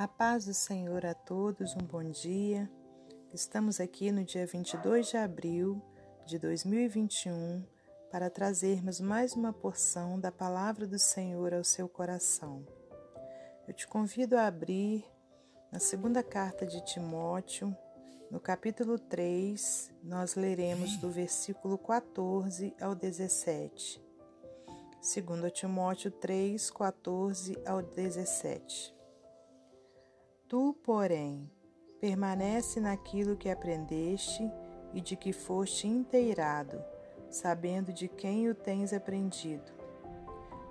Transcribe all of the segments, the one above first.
A paz do Senhor a todos, um bom dia. Estamos aqui no dia 22 de abril de 2021 para trazermos mais uma porção da palavra do Senhor ao seu coração. Eu te convido a abrir na segunda carta de Timóteo, no capítulo 3, nós leremos do versículo 14 ao 17. 2 Timóteo 3, 14 ao 17. Tu, porém, permanece naquilo que aprendeste e de que foste inteirado, sabendo de quem o tens aprendido,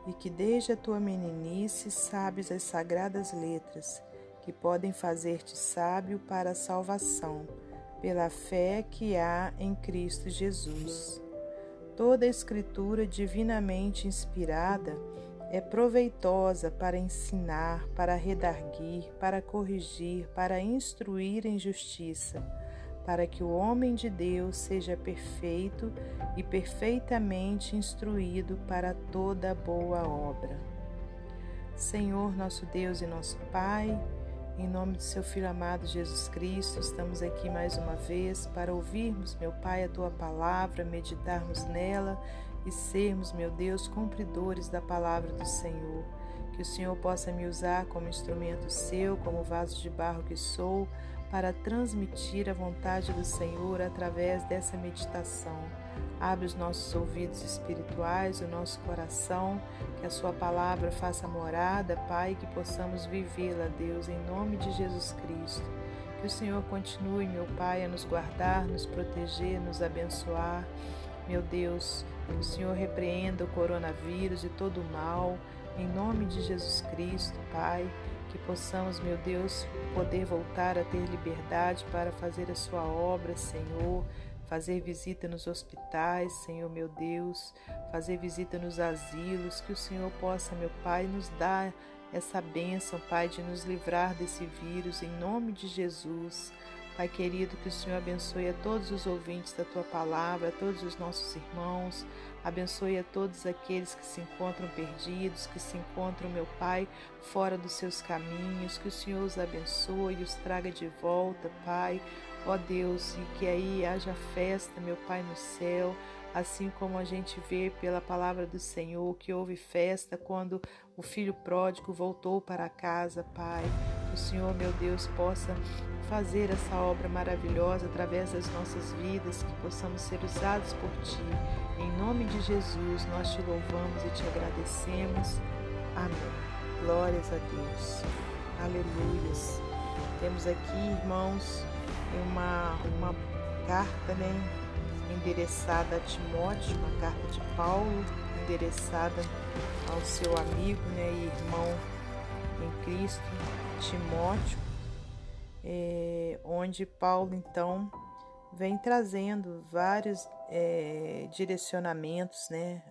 e que desde a tua meninice sabes as sagradas letras, que podem fazer-te sábio para a salvação, pela fé que há em Cristo Jesus. Toda a Escritura divinamente inspirada é proveitosa para ensinar, para redarguir, para corrigir, para instruir em justiça, para que o homem de Deus seja perfeito e perfeitamente instruído para toda boa obra. Senhor, nosso Deus e nosso Pai, em nome de seu Filho amado Jesus Cristo, estamos aqui mais uma vez para ouvirmos, meu Pai, a tua palavra, meditarmos nela e sermos, meu Deus, cumpridores da palavra do Senhor. Que o Senhor possa me usar como instrumento seu, como vaso de barro que sou, para transmitir a vontade do Senhor através dessa meditação. Abre os nossos ouvidos espirituais, o nosso coração, que a Sua palavra faça morada, Pai, que possamos vivê-la, Deus, em nome de Jesus Cristo. Que o Senhor continue, meu Pai, a nos guardar, nos proteger, nos abençoar. Meu Deus, o Senhor repreenda o coronavírus e todo o mal, em nome de Jesus Cristo, Pai. Que possamos, meu Deus, poder voltar a ter liberdade para fazer a Sua obra, Senhor. Fazer visita nos hospitais, Senhor meu Deus, fazer visita nos asilos, que o Senhor possa, meu Pai, nos dar essa bênção, Pai, de nos livrar desse vírus, em nome de Jesus. Pai querido, que o Senhor abençoe a todos os ouvintes da tua palavra, a todos os nossos irmãos, abençoe a todos aqueles que se encontram perdidos, que se encontram, meu Pai, fora dos seus caminhos, que o Senhor os abençoe e os traga de volta, Pai, ó Deus, e que aí haja festa, meu Pai, no céu, assim como a gente vê pela palavra do Senhor que houve festa quando o filho pródigo voltou para casa, Pai. Que o Senhor, meu Deus, possa fazer essa obra maravilhosa através das nossas vidas, que possamos ser usados por Ti. Em nome de Jesus, nós te louvamos e te agradecemos. Amém. Glórias a Deus. Aleluias. Temos aqui, irmãos, uma, uma carta, né? Endereçada a Timóteo, uma carta de Paulo, endereçada ao seu amigo né, e irmão em Cristo, Timóteo é, onde Paulo então vem trazendo vários é, direcionamentos né,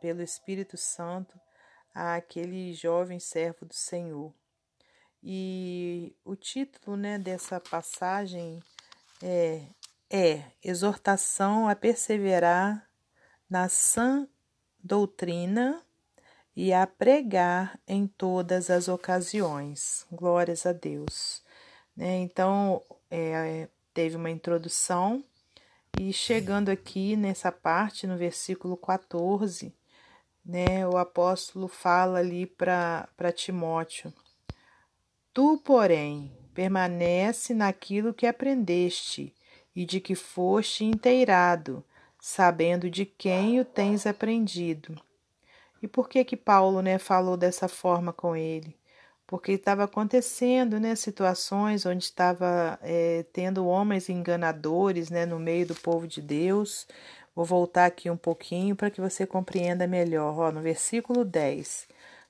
pelo Espírito Santo àquele jovem servo do Senhor. E o título né, dessa passagem é, é Exortação a perseverar na sã doutrina e a pregar em todas as ocasiões. Glórias a Deus. Né? Então, é, teve uma introdução, e chegando aqui nessa parte, no versículo 14, né, o apóstolo fala ali para Timóteo: Tu, porém, permanece naquilo que aprendeste e de que foste inteirado, sabendo de quem o tens aprendido. E por que que Paulo, né, falou dessa forma com ele? porque estava acontecendo né, situações onde estava é, tendo homens enganadores né, no meio do povo de Deus. Vou voltar aqui um pouquinho para que você compreenda melhor. Ó, no versículo 10.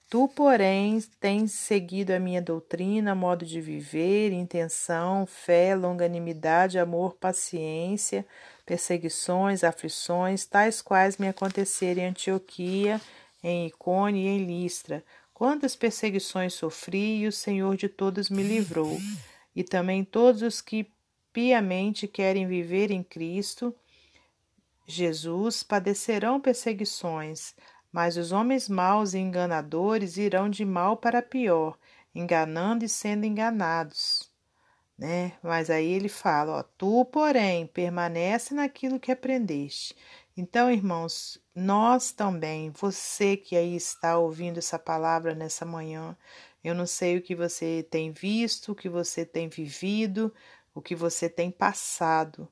Tu, porém, tens seguido a minha doutrina, modo de viver, intenção, fé, longanimidade, amor, paciência, perseguições, aflições, tais quais me aconteceram em Antioquia, em Icone e em Listra Quantas perseguições sofri e o Senhor de todas me livrou. E também todos os que piamente querem viver em Cristo Jesus padecerão perseguições, mas os homens maus e enganadores irão de mal para pior, enganando e sendo enganados, né? Mas aí ele fala, ó, tu, porém, permanece naquilo que aprendeste. Então, irmãos, nós também, você que aí está ouvindo essa palavra nessa manhã, eu não sei o que você tem visto, o que você tem vivido, o que você tem passado,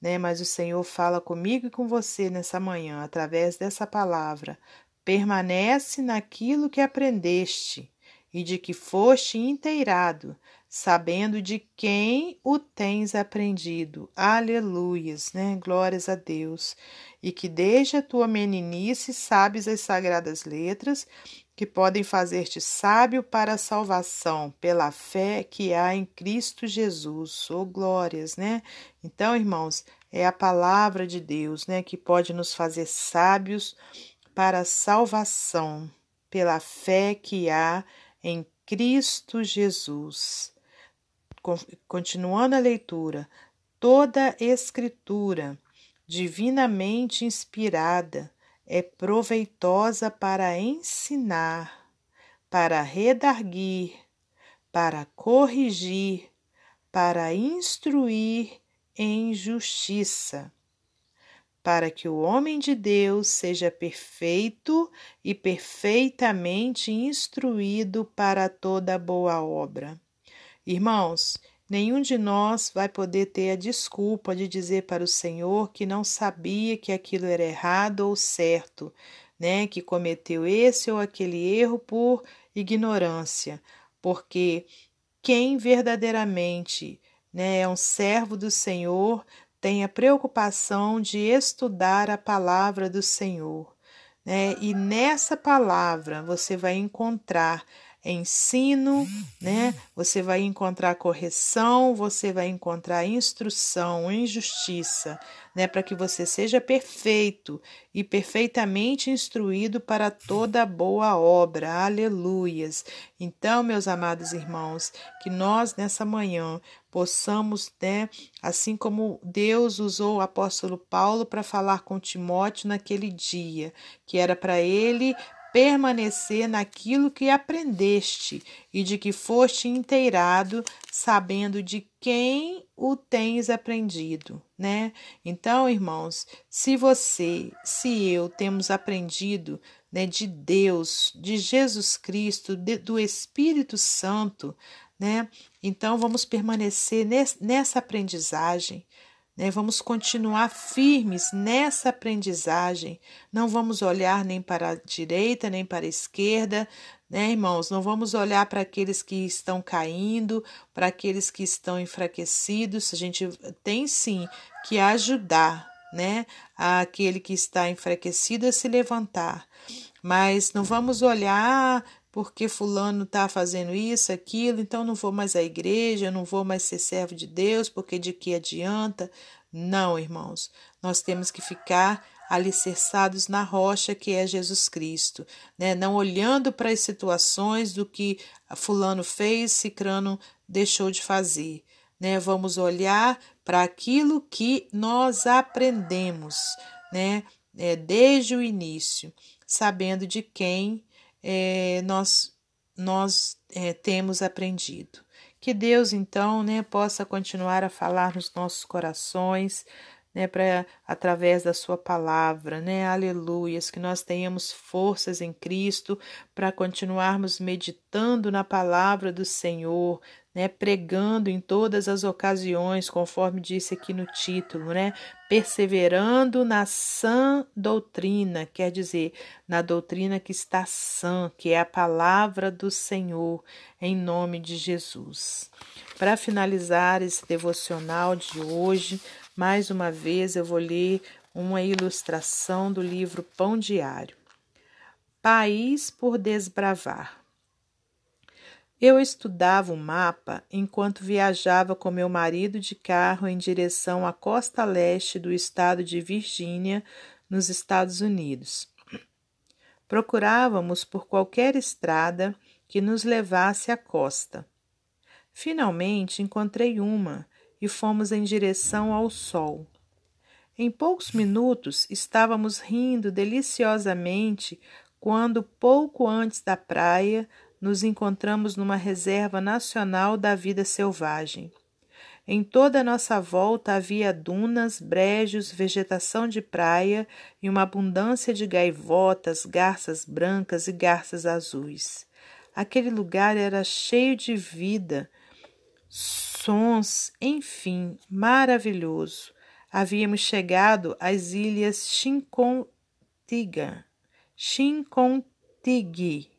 né? Mas o Senhor fala comigo e com você nessa manhã, através dessa palavra. Permanece naquilo que aprendeste e de que foste inteirado, sabendo de quem o tens aprendido. Aleluias, né? Glórias a Deus. E que desde a tua meninice sabes as sagradas letras que podem fazer-te sábio para a salvação pela fé que há em Cristo Jesus. Oh, glórias, né? Então, irmãos, é a palavra de Deus, né, que pode nos fazer sábios para a salvação pela fé que há em Cristo Jesus. Continuando a leitura, toda escritura divinamente inspirada é proveitosa para ensinar, para redarguir, para corrigir, para instruir em justiça, para que o homem de Deus seja perfeito e perfeitamente instruído para toda boa obra. Irmãos, Nenhum de nós vai poder ter a desculpa de dizer para o Senhor que não sabia que aquilo era errado ou certo, né? Que cometeu esse ou aquele erro por ignorância, porque quem verdadeiramente né, é um servo do Senhor tem a preocupação de estudar a palavra do Senhor. Né? E nessa palavra você vai encontrar ensino, né? Você vai encontrar correção, você vai encontrar instrução em justiça, né? Para que você seja perfeito e perfeitamente instruído para toda boa obra. Aleluias. Então, meus amados irmãos, que nós nessa manhã possamos, né, assim como Deus usou o apóstolo Paulo para falar com Timóteo naquele dia, que era para ele permanecer naquilo que aprendeste e de que foste inteirado, sabendo de quem o tens aprendido, né? Então, irmãos, se você, se eu temos aprendido, né, de Deus, de Jesus Cristo, de, do Espírito Santo, né? Então vamos permanecer nessa aprendizagem, né? Vamos continuar firmes nessa aprendizagem. Não vamos olhar nem para a direita nem para a esquerda, né, irmãos? Não vamos olhar para aqueles que estão caindo, para aqueles que estão enfraquecidos. A gente tem sim que ajudar, né, aquele que está enfraquecido a se levantar. Mas não vamos olhar porque fulano está fazendo isso, aquilo, então não vou mais à igreja, não vou mais ser servo de Deus, porque de que adianta? Não, irmãos, nós temos que ficar alicerçados na rocha que é Jesus Cristo, né? Não olhando para as situações do que fulano fez, cicrano deixou de fazer, né? Vamos olhar para aquilo que nós aprendemos, né? É, desde o início, sabendo de quem é, nós, nós é, temos aprendido. Que Deus, então, né, possa continuar a falar nos nossos corações, né, para através da sua palavra, né? Aleluias, que nós tenhamos forças em Cristo para continuarmos meditando na palavra do Senhor, né, pregando em todas as ocasiões, conforme disse aqui no título, né, perseverando na sã doutrina, quer dizer, na doutrina que está sã, que é a palavra do Senhor, em nome de Jesus. Para finalizar esse devocional de hoje, mais uma vez eu vou ler uma ilustração do livro Pão Diário. País por desbravar. Eu estudava o mapa enquanto viajava com meu marido de carro em direção à costa leste do estado de Virgínia, nos Estados Unidos. Procurávamos por qualquer estrada que nos levasse à costa. Finalmente encontrei uma e fomos em direção ao sol. Em poucos minutos estávamos rindo deliciosamente quando, pouco antes da praia, nos encontramos numa reserva nacional da vida selvagem. Em toda a nossa volta havia dunas, brejos, vegetação de praia e uma abundância de gaivotas, garças brancas e garças azuis. Aquele lugar era cheio de vida, sons, enfim, maravilhoso. Havíamos chegado às ilhas Chincontiga, Chincontigi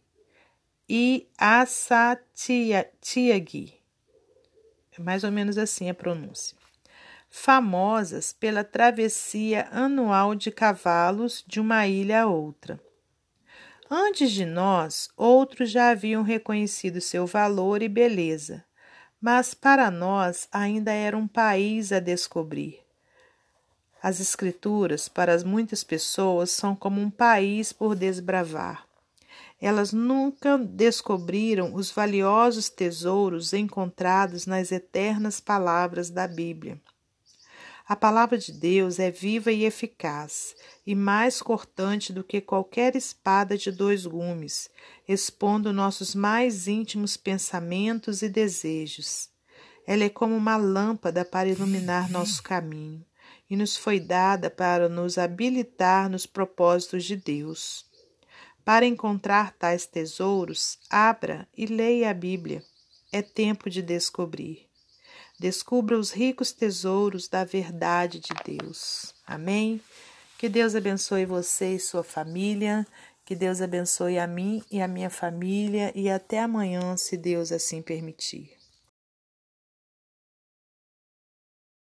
e Assatiagui é mais ou menos assim a pronúncia. Famosas pela travessia anual de cavalos de uma ilha a outra. Antes de nós, outros já haviam reconhecido seu valor e beleza, mas para nós ainda era um país a descobrir. As Escrituras, para muitas pessoas, são como um país por desbravar. Elas nunca descobriram os valiosos tesouros encontrados nas eternas palavras da Bíblia. A palavra de Deus é viva e eficaz, e mais cortante do que qualquer espada de dois gumes, expondo nossos mais íntimos pensamentos e desejos. Ela é como uma lâmpada para iluminar nosso caminho, e nos foi dada para nos habilitar nos propósitos de Deus. Para encontrar tais tesouros, abra e leia a Bíblia. É tempo de descobrir. Descubra os ricos tesouros da verdade de Deus. Amém? Que Deus abençoe você e sua família. Que Deus abençoe a mim e a minha família. E até amanhã, se Deus assim permitir.